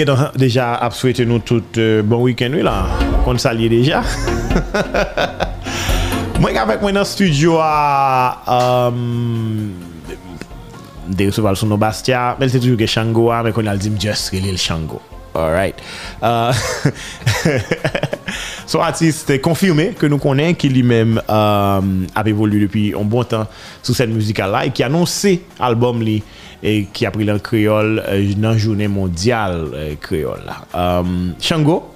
gen deja ap souwete nou tout euh, bon week-end wè la. Kon salye deja. mwen avèk mwen nan studio a... Um, de receval sou nou Bastia. Mwen se toujou gen Shango a, mwen kon al di mjus relil Shango. Alright. Uh, Son artiste confirmé que nous connaissons, qui lui-même euh, a évolué depuis un bon temps sur cette musicale-là et qui a annoncé l'album et qui a pris le créole euh, dans euh, la journée mondiale euh, créole. Là. Euh, Shango,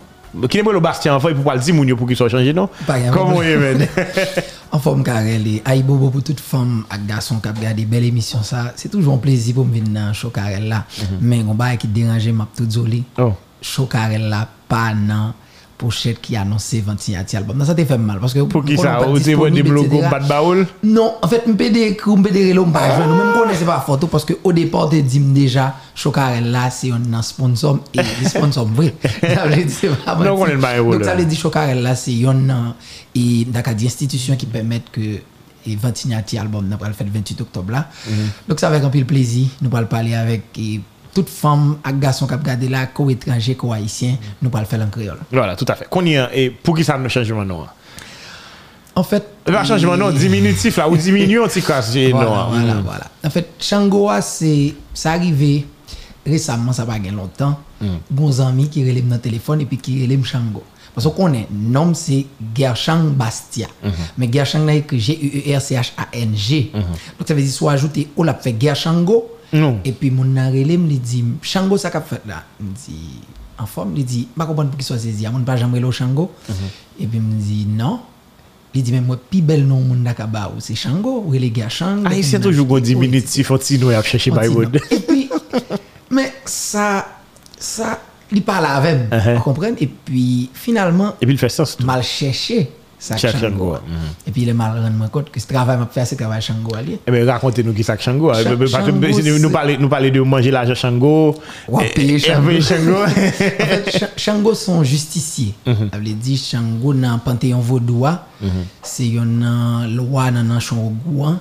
qui n'est pas le Bastien enfin, il ne pas le dire pour qu'il soit changé, non Comment non. est men En forme carré, aïe bobo pour toute femme et garçon qui a regardé belle émission, ça, c'est toujours un plaisir pour me venir dans le show carré là. Mm -hmm. Mais on va qui déranger ma tout joli. Oh. Show carré là, pas non pochet ki anonse 21 album. Nan sa te fèm mal. Pou ki sa, ou te vwen di blogo bat baoul? Non, an fèt, m pe de kou, m pe de relo m pa jwen. M konen se pa foto, paske o depan te di m deja show karel la, se yon nan sponsor, e di sponsor m vwe. Sa vle di se pa Non konen ba e wou la. Sa vle di show karel la, se yon nan, e daka di institisyon ki pèmèt ke 21 album nan pral fèt 28 oktob la. Dok sa vek an pil plezi, nou pral pale avèk tout femme ak gason kap gade la, ko etranje, ko haisyen, nou pal fè lan kreol. Voilà, tout à fait. Konye, pou ki sa nou chanjman nou? En fèt... La chanjman nou, diminutif la, ou ti kwa se nou? Voilà, voilà, voilà. En fèt, Changoa, sa arrive, resamman, sa pa gen lontan, bon zami ki relem nan telefon, epi ki relem Chango. Paso konen, nom se Gershang Bastia. Men Gershang na e ke G-E-E-R-C-H-A-N-G. Donc sa vezi sou ajoute, ou la pe Gershango, E pi moun nan relem li di, Shango sa kap fet la? Li di, an form, li di, bako bon pou ki so se zi, a moun pa jamre lo Shango? E pi moun di, nan. Li di men mwen pi bel nou moun da kaba ou se Shango, ou ele gya Shango. A, yi se toujou gwo diminutif, oti nou ap chèche baywood. E pi, men sa, sa, li pala avèm, a kompren? E pi, finalman, mal chèche. Sak Chango. E pi le mal ren mwen kote ki se travay mwen fè se travay Chango a li. E men rakonte nou ki sak Chango. Nou pale de manje la jan Chango. Chango. Chango son justisye. Avle di Chango nan Pantheon Vaudoua. Se yon nan lwa nan nan Chango Gouan.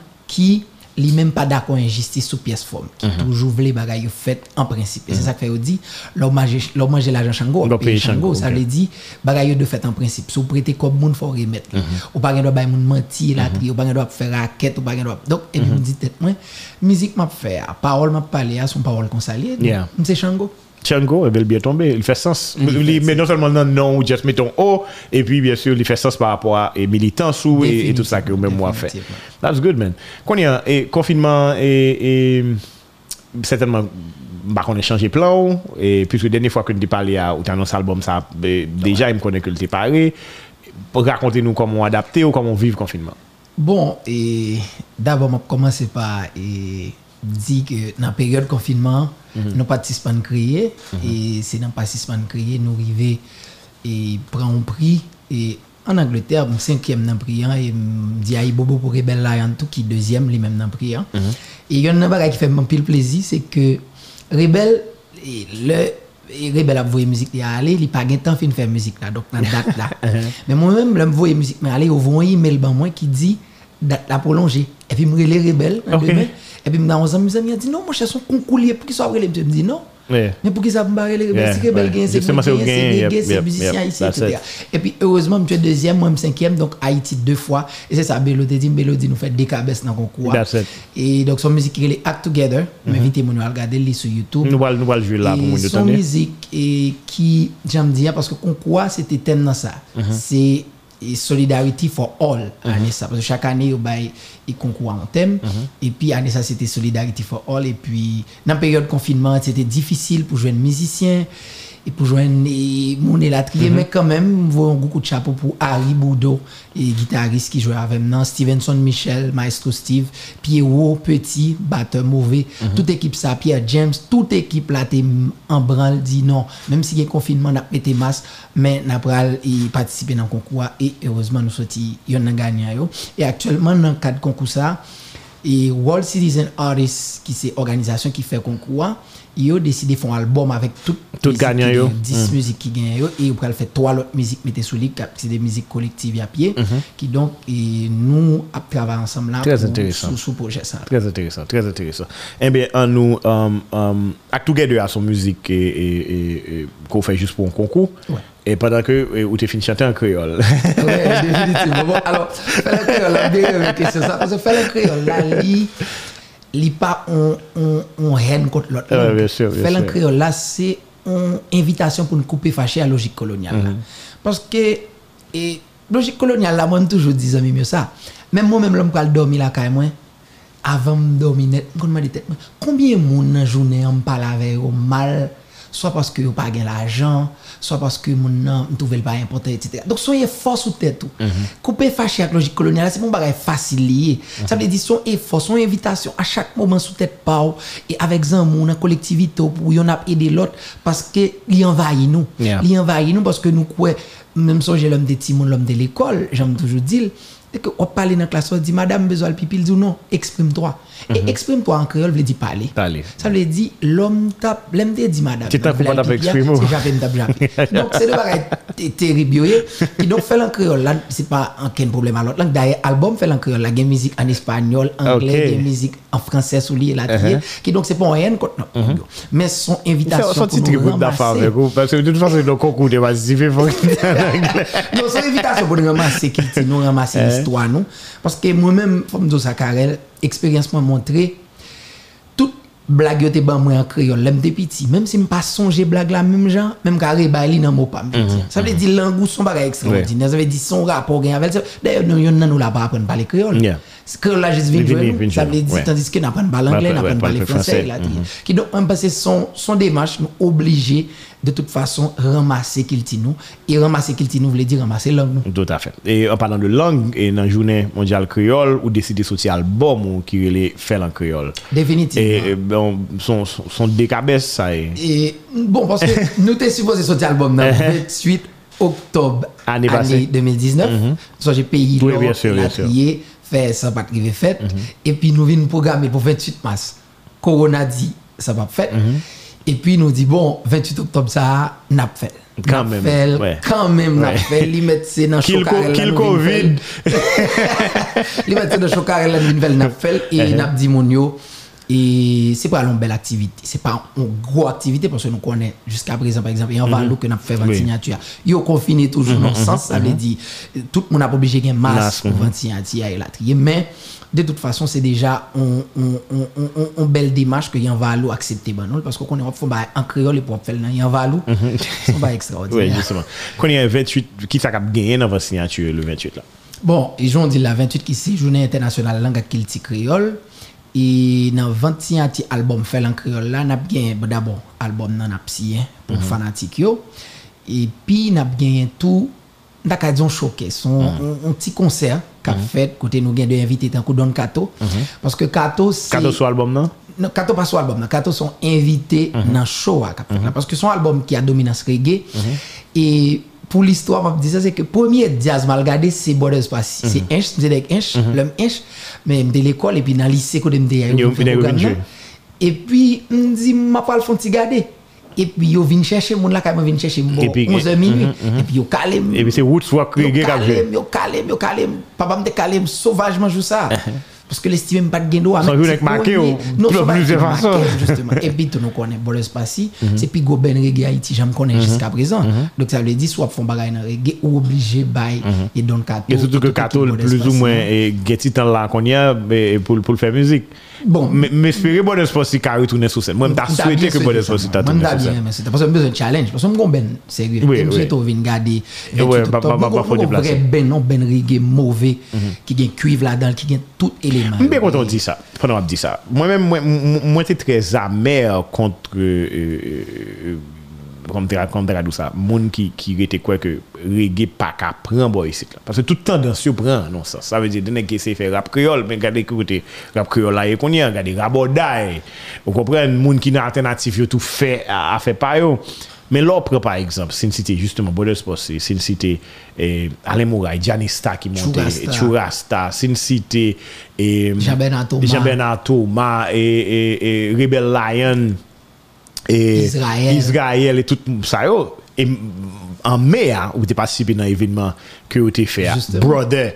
Li menm pa dako injistis sou piyes fòm. Ki toujou vle bagay yo fèt an prinsip. Se sa k fè yo di, lò manje la jan Chango. Peye Chango. Sa vle di, bagay yo de fèt an prinsip. Sou prete kob moun fò remet. Ou pa gen do bay moun manti la tri. Ou pa gen do ap fè raket. Ou pa gen do ap... Dok, e moun di tèt mwen, mizik map fè a. Parol map pale a, son parol konsalye. Mse Chango. Chango, e bel biye tombe. Il fè sens. Men non nan non ou just meton o. E pi, bien sûr, li fè sens par rapport a militans ou et tout ke ou men mwa fè. That's good, man. Konye, konfinman e certainman bakon e chanje plan ou e pwiswe denye fwa ke nou te pale a ou te anons album sa, deja im konen ke l te pare. Po rakonte nou komon adapte ou komon vive konfinman. Bon, e d'abord mwen komanse pa e di ke nan peryode konfinman nou patispan kriye e se nan patispan kriye nou rive e pran ou pri e an Angleterre, mwen 5e nan priyan e m di a yi bobo pou rebel la yon tou ki 2e li men nan priyan e yon nan bagay ki fè mwen pil plezi se ke rebel le rebel ap voye mouzik li a ale li pa gen tan fin fè mouzik la dok nan dat la men mwen mwen mwen voye mouzik men ale ou voye email ban mwen ki di dat la prolonje e pi mwen le rebel e pi mwen nan wazan mwen zami a di non mwen chason konkou liye pou ki so apre le mwen di non. Men pou ki sa mwen bare le rebel si rebel gen se mwen gen se gen se mouzisyen isi et puis heureusement mwen chwe deuxième mwen mwen cinquième donc Haiti deux fois. Et c'est ça Belody di Belody nou fè dekabès nan konkou et donc son mouzik ki rele Act Together. Moun wale gade li sou YouTube. Nou wale jwe la pou moun de son mouzik ki jam diya parce que se te tem nan sa se Solidarity for All sa, parce que chak ane yo bay yi konkou an tem, et puis ane sa c'était Solidarity for All, et puis nan periode konfinman, c'était difficile pou jwen mizisyen, et pou jwen moun elatriye, men quand même voyon goukou de chapeau pou Harry Boudou gitarist ki jwe avem nan Stevenson Michel, Maestro Steve Pierrot, Petit, Batter, Mauvais tout ekip sa, Pierre James tout ekip la te embran di non menm si gen konfinman nap mette mas men nap pral yi patisipe nan konkoua e heurezman nou soti yon nan ganyan yo. E aktuelman nan kad konkousa Et World Citizen Artists, qui c'est organisation qui fait concours, ils ont décidé de faire un album avec tout Tout gagnant yo. 10 musiques qui gagnent yo, et ils ont fait trois autres musiques mettez sous lit, c'est des musiques collectives à pied, qui donc, et nous, à travailler ensemble là, Très pour- intéressant. sous, sous projet ça. Très intéressant, très intéressant. Eh bien, en nous, um, um, Act Together a son musique et, et, et- qu'on fait juste pour un concours. Ouais. Et pendant que ou t'es fini de chanter en créole. Ouais, définitivement. Bon, alors, faire le créole, euh, question ça, parce que faire le créole, là, li, li pas on, on, on haine contre l'autre. Bien Faire sûr. créole, là, c'est une invitation pour nous couper fâché à logique coloniale. Mhm. là. Parce que, et, logique coloniale, là, moi, je toujours dis, amis, mieux ça. Même moi-même, l'homme qui dormi là, quand même, avant de dormir net, combien de monde dans la journée, on parle avec eux mal, soit parce que vous pas gain l'argent, soit parce que mon ne trouve pas important, etc. Donc, soyez fort sous tête tout. Couper fâché avec logique coloniale, c'est mon bagage facile lié. Ça veut dire, son effort, son invitation à chaque moment sous tête pao, et avec un monde, collectivité, pour yon a aider l'autre, parce que il envahit nous. Yeah. Il envahit nous parce que nous, quoi, même si j'ai l'homme des timons, l'homme de l'école, j'aime toujours dire, et que on parle dans la classe, on dit, madame, besoin de pipi, il dit non, exprime-toi. Et exprime-toi en créole, veut dire parler. Parler. Ça veut dire, l'homme tape, l'homme dit madame. Tu comprends le avec exprime. Donc, c'est le bagage terrible. Et donc, faire en créole, là, c'est pas aucun problème à l'autre langue. D'ailleurs, album fait en créole, là, il y a musique en espagnol, anglais, Ok. il y a musique en français, sous lui, là, qui donc, c'est pas rien contre langue, yo. Mais son invitation Son nous truc d'affaires ramasser. avec vous. Parce que de toute façon, le concours de qu'il non, une invitation pour nous ramasser qui nous ramasser l'histoire, nous. Parce que moi-même, comme ça, Karel, expérience m'a montré, toute blague te ban moi en créole, l'aime de petit, même si je pas songer blague la même genre, même carré baili dans mot pas. Ça veut dire langue son bagage extraordinaire, ça veut dire son rapport avec ça. D'ailleurs, nous yon nan nous la pas apprendre parler créole. C'est créole là juste vient. Ça veut dire tandis que n'a pas parler anglais, Ouais, n'a ouais, pas parler français, il a dit. Qui donc parce que son son démarche nous obligé de toute façon ramasser qu'il dit nous et ramasser qu'il dit nous veut dire ramasser langue nous. Tout à fait. Et en parlant de langue, et dans la journée mondiale créole, ou décidé de sortir album ou qui les fait en créole? Définitivement. Et, bon, son, son, ça est. Et bon, parce que nous t'es supposé sortir album dans le 28 octobre Année passée. 2019. Soit j'ai payé Oui, bien sûr, la bien sûr. fè, sa pat rive fèt, mm -hmm. epi nou vin programme pou 28 mas, korona di, sa pat fèt, mm -hmm. epi nou di bon, 28 oktob sa, nap fèt. Kan men, kan men nap fèl, li met se nan chokare lan nou vin fèl. Li met se nan chokare lan nou vin fèl nap fèl, e nap di moun yo, et c'est pas une belle activité. C'est pas une grosse activité parce que nous connaissons jusqu'à présent par exemple il y a un valou que nous fait 20 Oui. signatures yo confiné toujours dans le sens ça veut dire tout le monde n'a pas obligé de Masque, masque pour 20 signatures et la trier. Mais de toute façon c'est déjà une belle démarche que Yann Valou accepté ben parce qu'on on fait en créole et pour faire Yann Valou. C'est pas Oui, extraordinaire justement. Quand il y a un 28, qui ça a gagné dans votre signature le 28 là? Bon, et j'en dis la 28 qui c'est journée internationale langue kilti créole et dans 21 ti album fait en créole là n'a bien d'abord album nan ap si pour fanatique yo. Et puis n'a bien tout n'a dire un showcase son un, un petit concert qu'a fait côté nous gain de invité tant que Don Kato. Parce que Kato c'est Cadeau sur album, non non, Kato pas son album. Kato sont invités dans le show à Cap- là, parce que son album qui a dominance reggae et pour l'histoire, je me disais, c'est que le premier jazz mal regardé, c'est Borders Pass. Mm -hmm. C'est Inch, je avec Inch, mm -hmm. l'homme Inch, mais de l'école, et puis dans le lycée, quand je me Et puis, je me dis, je ne vais pas le garder. Et puis, ils viennent chercher, mon là, quand ils viennent chercher, bon, 11h minuit. Et puis, ils mhm, mhm. calment. Et puis, c'est Woods, Walk, Ils calment, ils calment, ils calment. Papa me calme sauvagement, je ça. Parce que l'estime pas de gain. Sans avec marqué ou non, plusieurs marqué, façons. justement. Et puis nous connaît Boles Passy, c'est puis go ben reggae Haïti, j'aime connais jusqu'à présent. Donc ça veut dire soit font bagaille dans reggae ou obligé bail et don Kato. Et surtout que Kato, plus ou moins, et Getty là qu'on y a pour, pour faire musique. Bon, mais espérer bon espoir si carré tourner sur scène. Moi, je t'ai souhaité que bon espoir si t'as tourné sur scène. Moi, c'est parce que besoin de challenge. Parce que je ben sérieux. Oui, oui. Je viens garder. Oui, pas pour déplacer. Ben, non, ben reggae mauvais mhm. qui gagne cuivre là-dedans, qui gagne tout élément. Mais quand on dit ça, pendant on dit ça, moi-même, moi, j'étais très amer contre euh, euh, comme tu as ça, monde qui qui était quoi que reggae pas qu'à prendre boy ici parce que toute tendance prend non ça. Ça veut dire donner qui c'est faire rap créole mais regardez écoutez rap créole là et qu'on y a regardez rabodai. Vous comprenez monde qui n'a alternative yo tout fait à faire pas yo. Mais l'opre, par exemple, c'est une cité, justement, Border Sports, c'est une cité, eh, Alain Mouraï, Janista qui montait, Churasta, c'est une cité, eh, Jean-Bernard Thomas, et, et, et, et Rebel Lion. Israel, et tout sa yo, en me, ou te pasipe nan evinman ke ou te fe, Brother,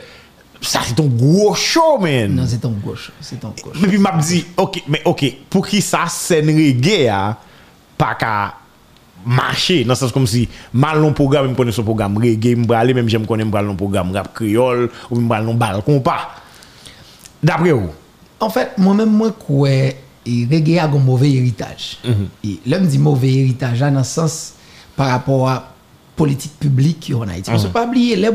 sa se ton gwo show, men. Nan, se ton gwo show, se ton gwo show. Men pi map di, ok, men ok, pou ki sa sen reggae a, pa ka mache, nan sens kom si, mal non program, m konen son program reggae, m brale, men jem konen m brale non program rap kriol, ou m brale non bal kompa. Dapre ou? En fèt, mwen men mwen kwe, reggae a gon mouve eritaj. Lè m di mouve eritaj, an nan sens, par rapport a politik publik yo an Haiti. Mwen se pa bliye, le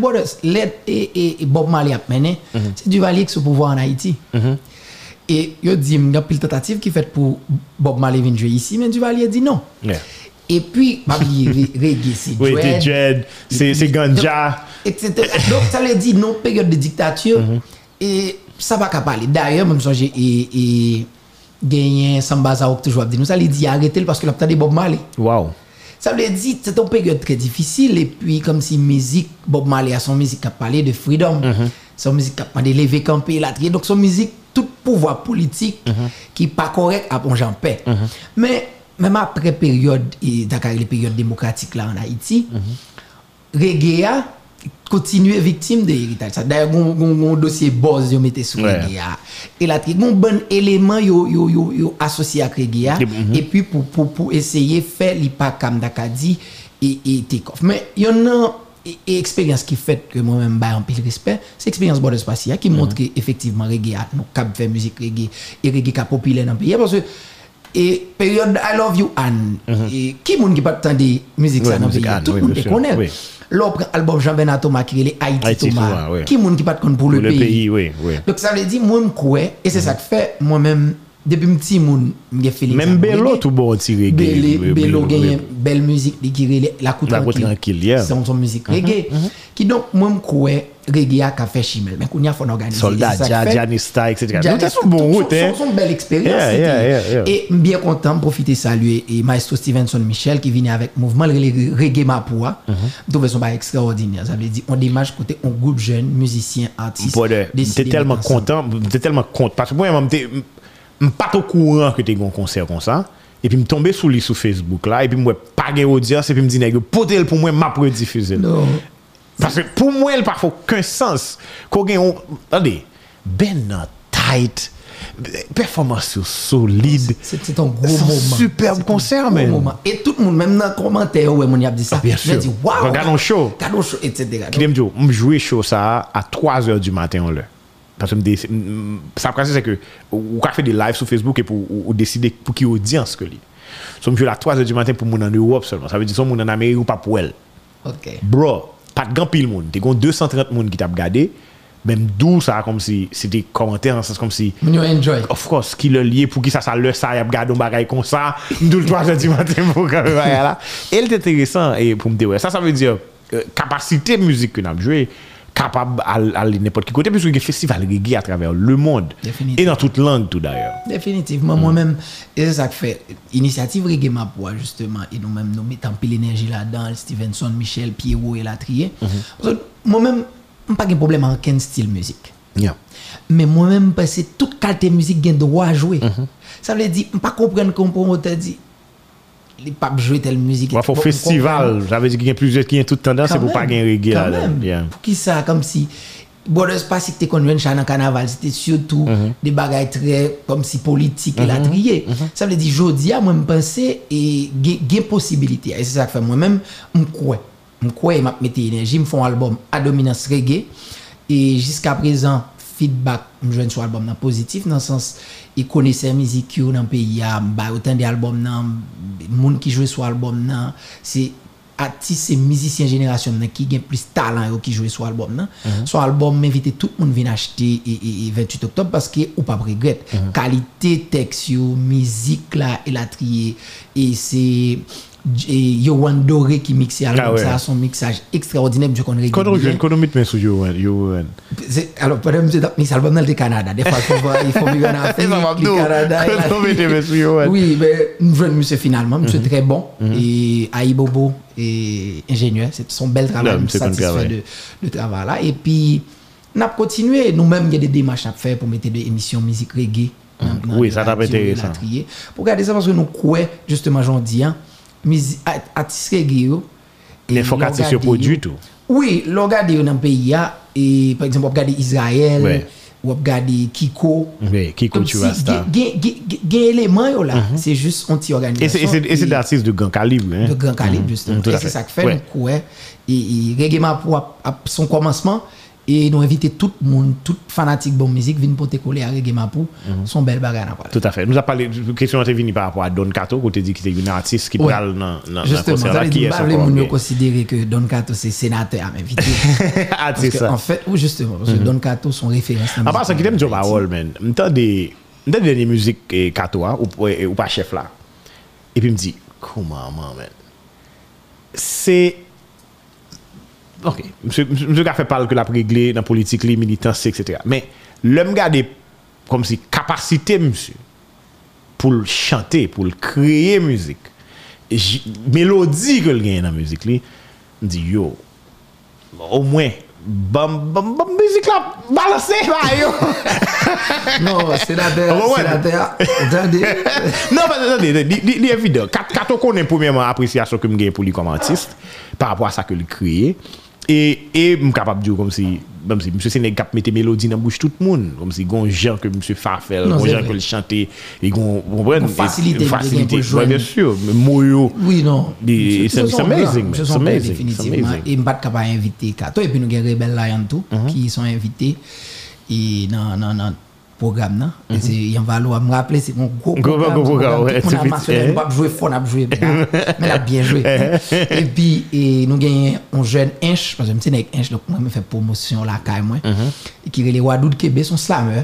Bob Marley ap mene, se Duvalier ki sou pouvo an Haiti. E yo di, mga pil tentatif ki fet pou Bob Marley vin jwe isi, men Duvalier di non. E pi, pa bliye, reggae, se Dread, se Ganja, etc. Donk sa le di, non peryode de diktatur, e sa pa ka pale. Darye, mwen msonje, e genyen Sambaza Ouk toujwa ap di, nou. Sa le di, arete l paske l ap tade Bob Marley. Waw. Ça veut dire c'est une période très difficile et puis comme si musique Bob Marley a son musique qui a parlé de freedom, son musique qui a parlé de lever camper la donc son musique tout pouvoir politique qui n'est pas correct à bon en paix. Mais même après période et Dakar les périodes démocratiques là en Haïti, reggae a continué victime de héritage. D'ailleurs, mon dossier boss, yo mette sur reggae a. Et là, il y a un bon élément yo, yo, yo, yo associé à reggae a. Et puis, pour, pour, pour essayer de faire l'ipa comme Dakadi et, et take off. Mais il y en a et, expérience qui fait que moi-même bah un peu de respect c'est expérience Border Spacia qui montre que effectivement reggae nous cap faire musique reggae et reggae cap populaire dans le pays parce que et période I love you Anne et qui monde qui pas de musique ça dans le pays tout le monde connaît l'opre album Jean Benato Makirele Haïti, Haïti Thomas, Thomas ouais. qui moun qui pas de pour le, le pays. pays oui, oui. Donc ça veut dire moun coué et c'est mm -hmm. ça que fait moi-même depuis petit moun j'ai Félix. Même Bello tout bon tiré Bello Bello gagne belle musique qui la coute tranquille. C'est une musique uh-huh, reggae uh-huh. qui donc moi coué crois reggae a fait chimel mais qu'on y a faut organiser soldat Janista etc c'est une bonne route c'est une belle expérience et bien content profiter saluer et maestro Stevenson Michel qui vient avec mouvement reggae Mapua donc son pas extraordinaire. Ça veut dire on démarche côté un groupe jeune musicien artiste j'étais tellement content j'étais tellement content. Parce que moi je pas au courant que tu as un concert comme ça. Et puis, je tombé sous lui sur Facebook là. Et puis, je pas de audience. Et puis, je me dis, potel pour moi, m'a rediffuser. Parce que pour moi, elle n'a aucun sens. Qu'on gagne, attendez, ben non, tight. Performance solide. C'était un gros moment. Superbe concert, même. Et tout le monde, même dans les commentaires, où on a dit ça. Ah, bien sûr. dit, waouh. Regardons show. Regardons show, etc. Qui me dit, je jouais show ça à 3 h du matin, on Parce que ça me c'est que, on a fait des lives sur Facebook et pour décider pour qui audience que lui. So, je joue à 3 h du matin pour mon en Europe seulement. Ça veut dire, son mon en Amérique ou pas pour elle. Ok. Bro. pas de grand pile monde. Il y a 230 monde qui t'a regardé. Même d'où ça, comme si c'était commentaire, en sens comme si. You enjoy. Of course, qui le lié pour qui ça, ça le ça, il a regardé un bagage comme ça. D'où le 3 du matin pour là. Et c'est intéressant et pour me dire, ça, ça veut dire euh, capacité musique que nous avons joué. Capable à, n'importe quel côté, puisque il y a des festivals reggae à travers le monde. Et dans toute langue, tout d'ailleurs. Définitivement. Moi-même, et c'est ça que fait. Initiative Reggae Mapua, justement, et nous-mêmes, nous mettons pile l'énergie là-dedans, Stevenson, Michel, Pierrot et Latrier. Moi-même, je n'ai pas de problème avec quel style musique. Mais moi-même, parce que toute qualité de musique, j'ai droit à jouer. Ça veut dire, je ne pas comprendre qu'on peut dire les pas jouer telle musique. Il faut festival, veut dire qu'il y a plusieurs qui ont toute tendance, c'est pour pas gagner reggae là. Pour qui ça, comme si. Bon, c'est pas si tu connu dans le carnaval, c'était surtout des bagages très comme si politiques et la trier. Ça veut dire, à moi, je pense et il y a possibilité. Et c'est ça que fait moi-même, je crois. Je crois et je mets énergie, je fais un album à dominance reggae. Et jusqu'à présent, feedback mjwen sou albom nan pozitif nan sens i konese mizik yo nan peyi ya ba otan de albom nan moun ki jwe sou albom nan se atis se mizisyen jenerasyon nan ki gen plus talan yo ki jwe sou albom nan mm -hmm. sou albom m'invite tout moun vin achete e, e, e 28 oktob paske ou pa pregret mm -hmm. kalite teks yo mizik la elatriye e se Yowan Doré qui mixait Ah ouais. ça, son mixage extraordinaire, je connais Quand on joue, quand on met main sur you, C'est- Alors, que je mix album dans le Canada, des fois, il faut il faut vivre en Afrique, le Canada. et Quand on met main sur you, Oui, mais nous jouons monsieur finalement, monsieur Mhm. très bon. Et Aïbobo et ingénieur, c'est son bel travail, nous c'est bon satisfait de, de travail là. Et puis, on a continué, nous-mêmes, il y a des démarches à faire pour mettre des émissions musique reggae. dans Oui, ça t'a et intéressant. Pour regarder ça, parce que nous croyons, justement, j'en dis, hein, musique- art- artistes reggae, yo, et qu'artiste yo regarde produit tout. Oui, l'on regarde dans le pays, hein, et par exemple, on regarde Israël, Ouais. ou on regarde Kiko. Oui, Kiko tu gen- gen- gen élément yo là, c'est juste Et c'est- et c'est et c'est d'artistes de grand calibre. hein. de grand calibre, justement. à Et c'est ça que fait, Ouais. couer. Et, et Reggae Mapou a, a son commencement, et nous inviter tout le monde, tout fanatique de musique, viennent pour te coller à Reggae Mapou, son bel parler. Tout à fait. Nous avons parlé, la question est venue par rapport à Don Cato, où tu dis qu'il était un artiste qui Ouais. parle dans dans- dans le Justement, ça veut dire premier. considérer que Don Cato c'est sénateur à m'inviter. Ah, Parce c'est que, ça. en fait, ou justement, parce que Don Cato son référence. dans la À part ça, musique qui t'aime en Joe. Parole, man? M'entend des, dernières musiques eh, Cato, hein, ou, ou, ou pas chef là. Et puis me dit, comment, man? C'est. ok, msè ka fè pal ke la pregle nan politik li, militansi, etc. Men, lèm gade kom si kapasite msè pou l chante, pou l kreye müzik, melodi ke l gen nan müzik li, mdi yo, au mwen, Bam, bam, bam, müzik la balanse ba yo. Non, se la der, se la der Dande Non, pa dande, li evidant Kato konen premièman apresyasyon ke m gen pou li kom artist Par apwa sa ke li kriye E, e m kapap diyo kom si, msè Seneg kap mette melodi nan bouche tout moun, kom si gon jan ke msè Fafel, non, gon jan ke l chante, e gon, gon fasilite, e fasilite, bien sûr, mouyo, oui non, it's amazing, it's amazing, it's amazing. E m bat kap a invite kato, e pi nou gen Rebel Lion tou, ki mhm. son invite, e nan, nan, nan, programme, là. Et c'est Yann Valo, me rappeler, c'est mon gros programme. gros programme, programme. ouais, On c'est a marché, eh. pas joué fort, on a joué bien. Mais a bien joué. Et puis, et nous avons un jeune Inch, parce que je suis avec Inch, donc moi, je fais promotion là, quand moi. Et qui est les Wadou de Québec, son slammer.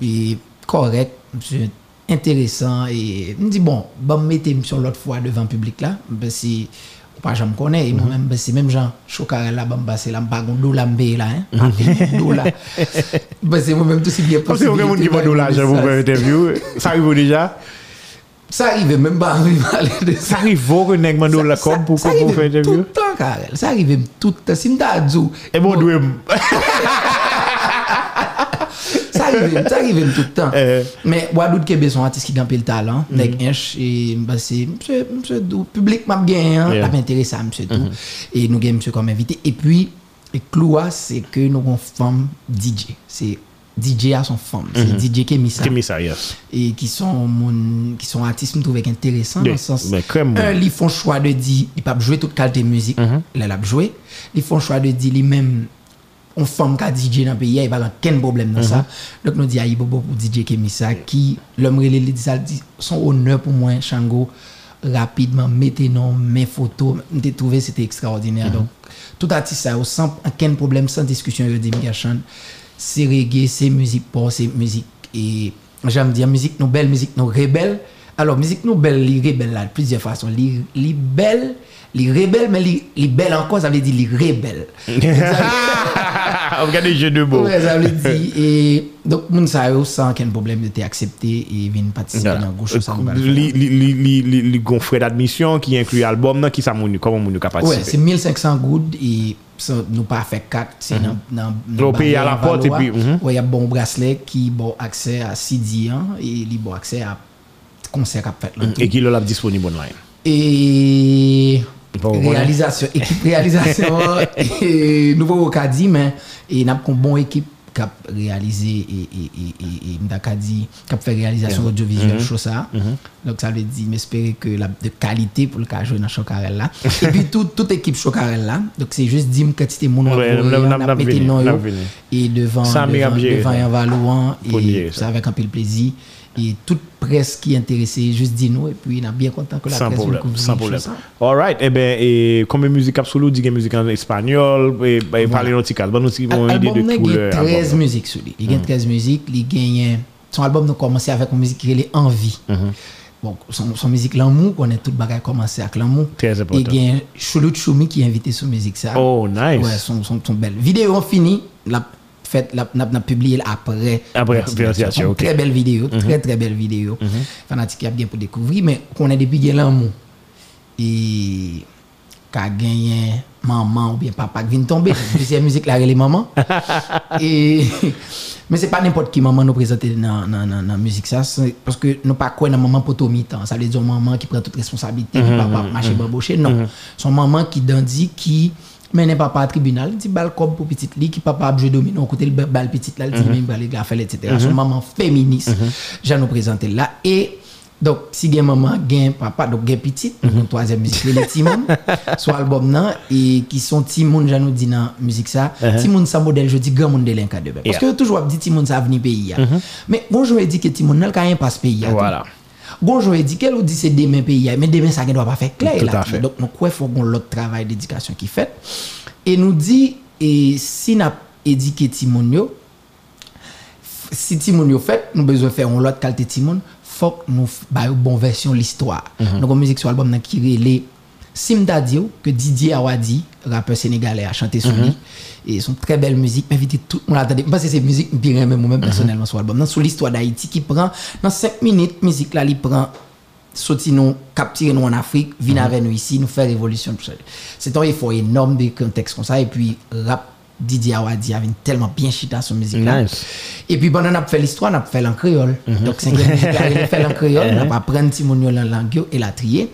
Et correct, monsieur intéressant. Et je me dis, bon, bon, mettez sur l'autre fois devant le public là. Ben, si, ou pas, je me connais. Moi-même, ben, c'est même Jean Chocarel là, ben, c'est là, pas dollar là, hein. Dollar. Ben, c'est moi-même tout si bien Comme si vous avez un monde qui va l'argent pour faire une intervio, ça arrive déjà? Ça arrive même pas de ça. Arrive vous que nèg mando la com pour arrive faire tout interview. le temps, Karel. Ça arrive tout le temps. Si je t'ai Et bon, doué. ça arrive, ça arrive tout le temps. Eh. Mais Wadou de Québec sont artistes qui ont le talent, avec Inch, et bah, c'est monsieur, Dou, public m'a bien, Yeah. pas m'intéressé à monsieur Mhm. tout. Et nous avons monsieur comme invité. Et puis, le cloua, c'est que nous avons une femme DJ. C'est DJ à son femme. C'est DJ Kemisa. Qui mis ça, yes. Et qui sont, mon, qui sont artistes, nous trouvons intéressants dans Yeah. le sens. Un, ils font choix de dire, ils peuvent jouer toute qualité de musique, Mhm. là, ils jouer. Ils font choix de dire, lui-même, on femme qui a DJ dans le pays, il n'y a pas aucun problème dans ça. Mhm. Donc, nous disons, il pour DJ Kemisa, qui, l'homme, il dit ça, son honneur pour moi, Shango, rapidement, mettez nos mes photos, j'ai trouvé c'était extraordinaire. Donc, tout artiste, ça, sans aucun problème, sans discussion, je dis, c'est reggae, c'est musique pop, c'est musique, et j'aime dire, musique, nous belle, musique, nous rebelle. Alors, musique nous belle, li rebelle là, de plusieurs façons. Li, li belle, li rebelle, mais li, li belle encore, ça veut dire li rebelle. Regardez le jeu de mots. Ouais, ça veut dire. Et donc, moun sa yo sans qu'un problème de accepté et vin participer dans gauche ça li, li, li, li, li, li gonfré d'admission qui inclut album, nan, qui ça moun, comment moun ka participer? Ouais, c'est 1500 gouttes et ça nous pas fait 4, c'est mhm. dans nan, nan, à la porte et puis. Mhm. Ouais, il y a bon bracelet qui bon accès à CD et li bon accès à concert qu'a fait là. Et qui l'a disponible online. Et réalisation, équipe réalisation, et nouveau Kadi, mais et n'a pas une bonne équipe qui a réalisé et, et, et, Kadi, qui a fait réalisation audiovisuelle, chose ça. Donc ça veut dire, m'espérer que la de qualité pour le cas jouer dans Chocarel là. et puis tout, toute équipe Chocarel là. Donc c'est juste dire quantité mon on et devant devant, devant Valouan et ça. ça avec un peu de plaisir. Et toute presse qui est intéressée, juste dis nous et puis on a bien content que la Sans presse problème, couvrir sans problème. chose, ça. Alright, eh ben, et comme musique absolue, dit musique en espagnol, et, et parler cas, bon, aussi, bon, Al- idée de couleur. 13 album. Mm. musiques sur lui. Il y a 13 musiques, il gagne son album nous commencé avec une musique qui est Envie. Mm-hmm. bon, son, son musique l'amour, qu'on est tout bagage commencé avec l'amour. Très important. Et il y a Choulout Choumi qui est invité sur musique ça. Oh, nice. Ouais, son, son, son belle. Vidéo finie, la fait, la, n'a, n'a publié après. Après. Très belle vidéo, très très belle vidéo. Fanatique qui a bien pour découvrir, mais qu'on est depuis l'amour. Et qu'a gagné maman ou bien papa qui vient tomber. C'est la musique là, les mamans. Et mais c'est pas n'importe qui maman nous présenter dans dans dans dans musique ça parce que nous pas quoi dans maman poto mi-temps ça veut dire maman qui prend toute responsabilité qui papa marcher bamboucher non son maman qui dandit qui Menen papa a tribunal, di bal kob pou pitit li, ki papa abje dominon kote l bal pitit la, li di men bali gafel, etc. Son maman feminist, mhm. jan nou prezante la. E, dok, si gen maman, gen papa, dok gen pitit, nou toazen mizik li, le ti moun, sou albom nan, e ki son ti moun jan nou di nan mizik sa, ti moun sa model, je di gen moun delenka debe. Paske toujwa ap di ti moun sa avni peyi ya. Men, bonjou e di ke ti moun nel ka yon pas peyi ya. Voilà. Gonjon éduqué, on dit c'est demain pays, mais demain ça ne doit pas faire clair. Là. Donc, nous quoi faut qu'on l'autre travail d'éducation qui fait. Et nous dit, et si n'a éduqué Timonio, si Timonio fait, nous besoin faire un autre qualité Timon, faut que nous une bonne version de l'histoire. Donc, la musique sur l'album, nous qui les Simda Dio que Didier Awadi, rappeur sénégalais a chanté sur lui. Et son très belle musique m'invite tout le monde attendez parce que c'est musique bien même moi-même personnellement sur l'album. Dans sur l'histoire d'Haïti qui prend dans 5 minutes musique là il prend sorti nous capturer nous en Afrique venir avec nous ici nous faire révolution. C'est un effort énorme de contexte comme ça. Et puis rap Didier Awadi avait tellement bien chita sur musique. Nice. Et puis pendant qu'on a fait l'histoire, on a fait en créole. Donc cinquième musique là, il a fait en créole, on a appris petit mon la langue et la trier.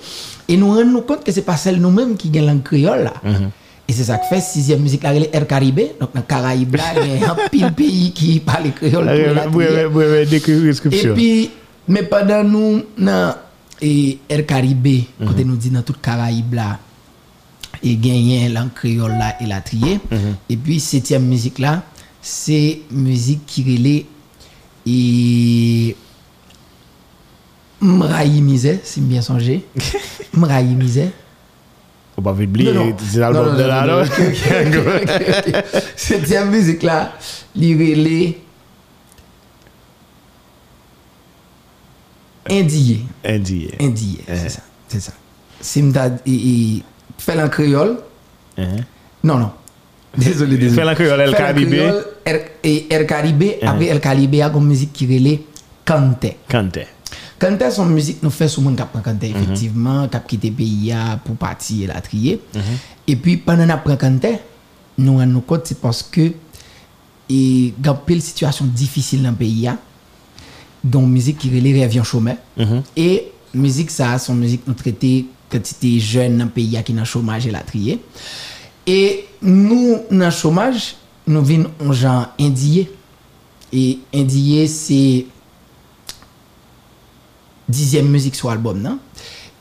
Et nous rendons compte que c'est pas celle nous-mêmes qui gagne langue créole là. Et c'est ça que fait sixième musique là, elle est Air Caribé. Donc dans Caraïbes là, il y a un pile pays qui parle créole. la Oui, oui, oui, Et puis, mais pendant nous, dans Air Caribé, côté nous dit dans toute Caraïbes là, et gagné langue créole là et la trier. Et puis, septième musique là, c'est musique qui relait et Mraï Misé, si bien songé. Mraï Misé. Faut pas oublier, c'est l'album de ok, ok. Septième musique là, il relait Indien. Indien. Indien, c'est ça. C'est ça. Simda, fait en créole. Hein? Non, non. Désolé, désolé. Fait en créole, El Caribé. El- Et El Caribé, après El Caribé, il y a une musique qui relait Kante. Kante. Kante, son musique nous fait sur monde qui apprend Kante, effectivement, qui a quitté le pays pour partir et la trier. Et puis, pendant qu'on apprend Kante, nous rendons compte, c'est parce que il y a une situation difficile dans le pays, ya, dont musique qui relait Rêvion Chômeur. Et musique, ça, son musique nous traiter kantite jen nan peyi a ki nan chomaj e la triye. E nou nan chomaj, nou vin an jan indiye. E indiye se dizyem müzik sou albom nan.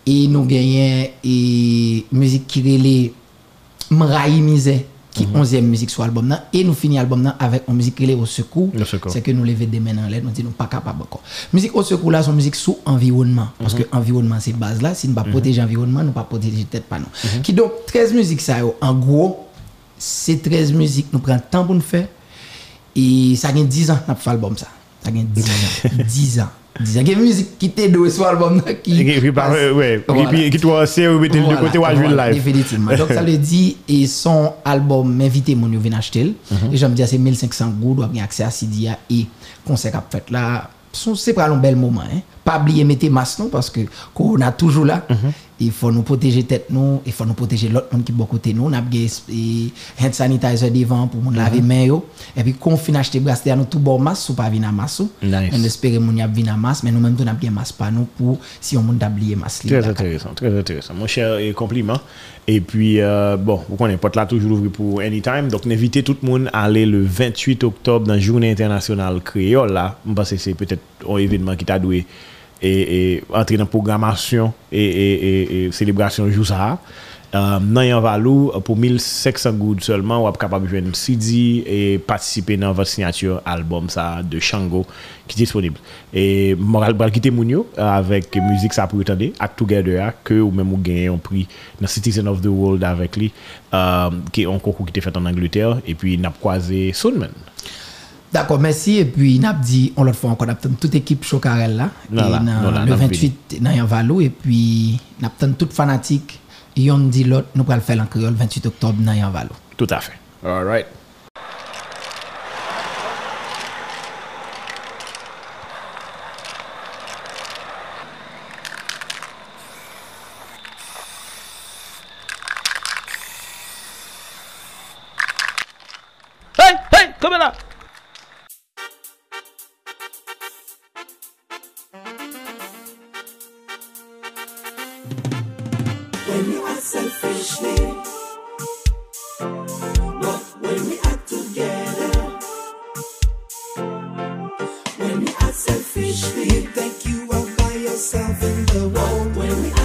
E nou genyen e müzik kirele Mrayi Mize. qui mm -hmm. 11e musique sur l'album et nous finissons l'album avec une musique qui est au secours. C'est que nous lever des mains dans l'air nous disons pas capable encore. Musique au secours là c'est musique sous environnement. Parce que mhm. environnement c'est base là. Si nous pas mhm. protéger l'environnement nous pas protéger tête pas nous. Mhm. Qui donc 13 musiques ça en gros c'est 13 musiques nous prenons le temps pour nous faire. Et ça gagne 10 ans n'a pas fait l'album ça. Ça gagne 10 ans. 10 ans. Disant que musique qui t'aide au soir album qui et puis passe, ouais voilà. et puis qui toi c'est ou mettre de côté ou à jouer live. définitivement. Donc ça le dit et son album m'inviter mon yo venir acheter mm -hmm. et j'aime dire ah, c'est 1500 goud ou bien accès à Sidia et concert qu'a fait là. C'est pas un bel moment hein. Pas oublier mettre masque non parce que corona toujours là. Mm -hmm. Il faut nous protéger tête nous, il faut nous protéger l'autre monde qui est bon côté nous. On a et hand sanitizer devant pour nous Mhm. laver main yo. Et puis, qu'on finit acheter bracelet nous tout bon masque, ou pas venir. Nice. On espère mon y a venir masque, mais nous même, on a bien masque pas nous pour si on monde oublier masque. Très intéressant, très intéressant. Mon cher compliment. Et puis, euh, bon, vous connaissez, porte là toujours ouvert pour anytime. Donc, n'invitez tout le monde à aller le 28 octobre dans la Journée internationale créole. Là, je pense que c'est peut-être un événement qui t'a doué et, entrer dans la programmation et, et, célébration jour ça. Euh, dans yon valou, pour 1500 gouttes seulement, de jouer un CD et participer dans votre signature album ça de Shango qui est disponible. Et moral bral quitter Mounio avec musique ça pour entendre Act Together hein, que ou même ou gagner un prix dans Citizen of the World avec lui euh, qui est un concours qui était fait en Angleterre et puis n'a croisé Soundman. D'accord, merci. Et puis, on a dit, on l'a fait encore, on toute équipe Chocarel là, voilà, et voilà, le 28 dans et puis, on a toute fanatique, et on dit l'autre, nous allons le faire en créole le 28 octobre dans Tout à fait. All right. yourself in the world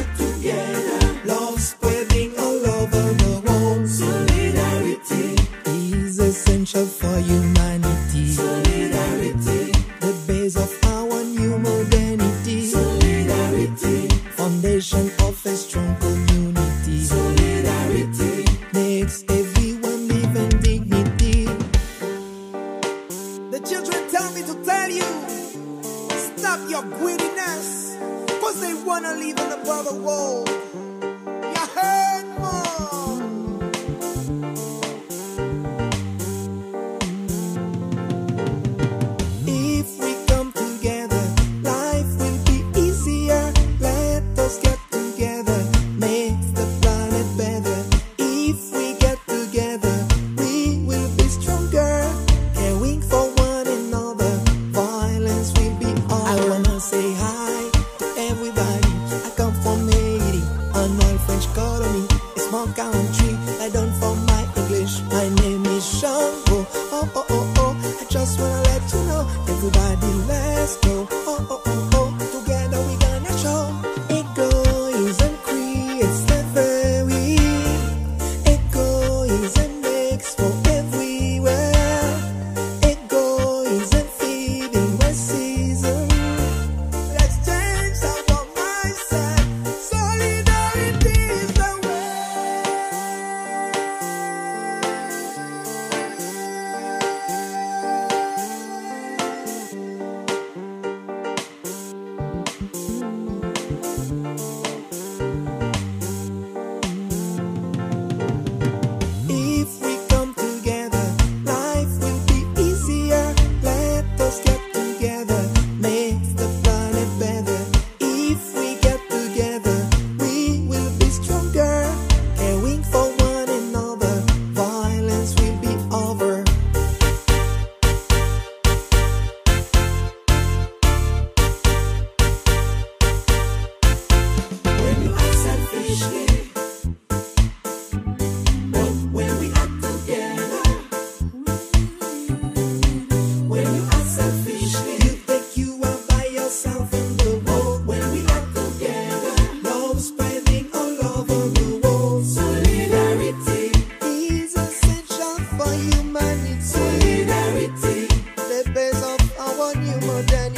good